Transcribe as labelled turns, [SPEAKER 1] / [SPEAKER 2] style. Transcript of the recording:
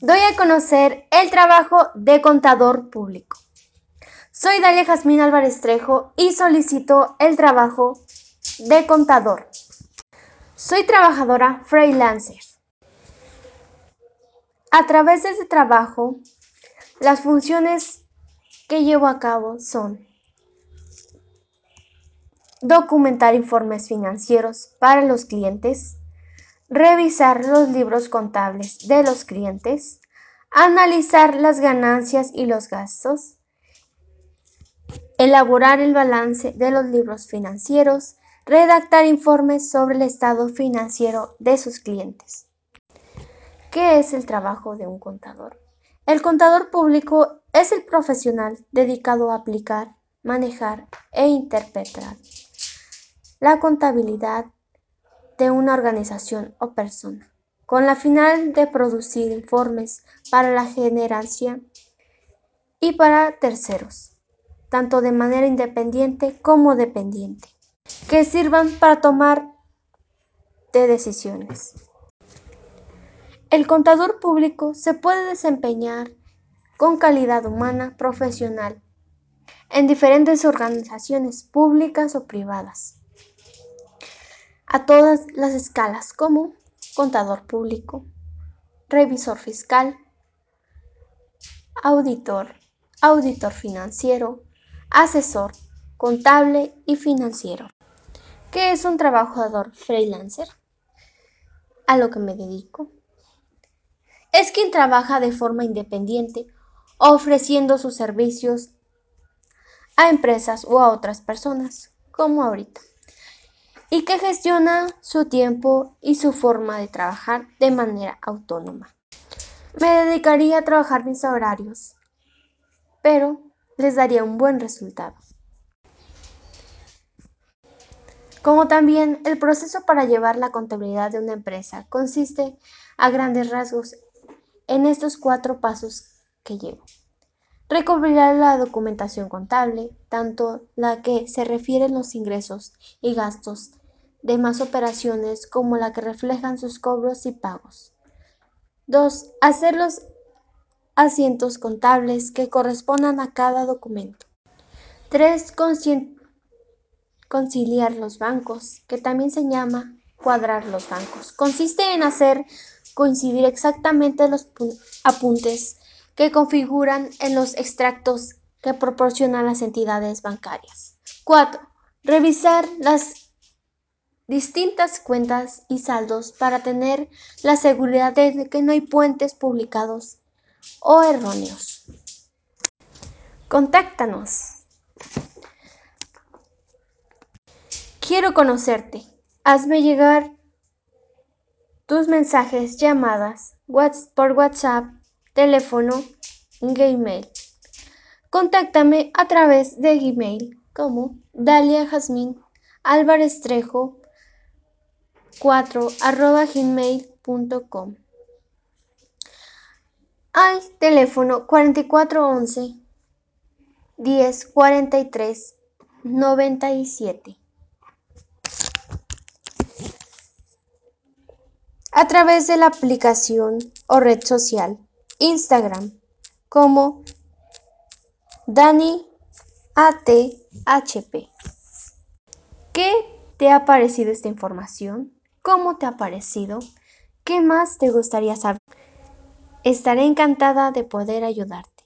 [SPEAKER 1] doy a conocer el trabajo de contador público. Soy Dalia Jazmín Álvarez Trejo y solicito el trabajo de contador. Soy trabajadora freelancer. A través de este trabajo, las funciones que llevo a cabo son documentar informes financieros para los clientes, revisar los libros contables de los clientes, analizar las ganancias y los gastos, elaborar el balance de los libros financieros, redactar informes sobre el estado financiero de sus clientes. ¿Qué es el trabajo de un contador? El contador público es el profesional dedicado a aplicar, manejar e interpretar la contabilidad de una organización o persona, con la final de producir informes para la generación y para terceros, tanto de manera independiente como dependiente, que sirvan para tomar de decisiones. El contador público se puede desempeñar con calidad humana profesional en diferentes organizaciones públicas o privadas a todas las escalas como contador público, revisor fiscal, auditor, auditor financiero, asesor contable y financiero. ¿Qué es un trabajador freelancer? A lo que me dedico. Es quien trabaja de forma independiente, ofreciendo sus servicios a empresas o a otras personas, como ahorita y que gestiona su tiempo y su forma de trabajar de manera autónoma. Me dedicaría a trabajar mis horarios, pero les daría un buen resultado. Como también el proceso para llevar la contabilidad de una empresa consiste a grandes rasgos en estos cuatro pasos que llevo. Recopilar la documentación contable, tanto la que se refiere a los ingresos y gastos de más operaciones como la que reflejan sus cobros y pagos. 2. Hacer los asientos contables que correspondan a cada documento. 3. Conciliar los bancos, que también se llama cuadrar los bancos. Consiste en hacer coincidir exactamente los apuntes que configuran en los extractos que proporcionan las entidades bancarias. 4. Revisar las distintas cuentas y saldos para tener la seguridad de que no hay puentes publicados o erróneos. Contáctanos. Quiero conocerte. Hazme llegar tus mensajes, llamadas, por WhatsApp teléfono, Gmail. Contáctame a través de Gmail como Dalia Jazmín Álvarez Trejo 4 arroba gmail.com al teléfono 4411 1043 97 a través de la aplicación o red social Instagram como Dani ATHP. ¿Qué te ha parecido esta información? ¿Cómo te ha parecido? ¿Qué más te gustaría saber? Estaré encantada de poder ayudarte.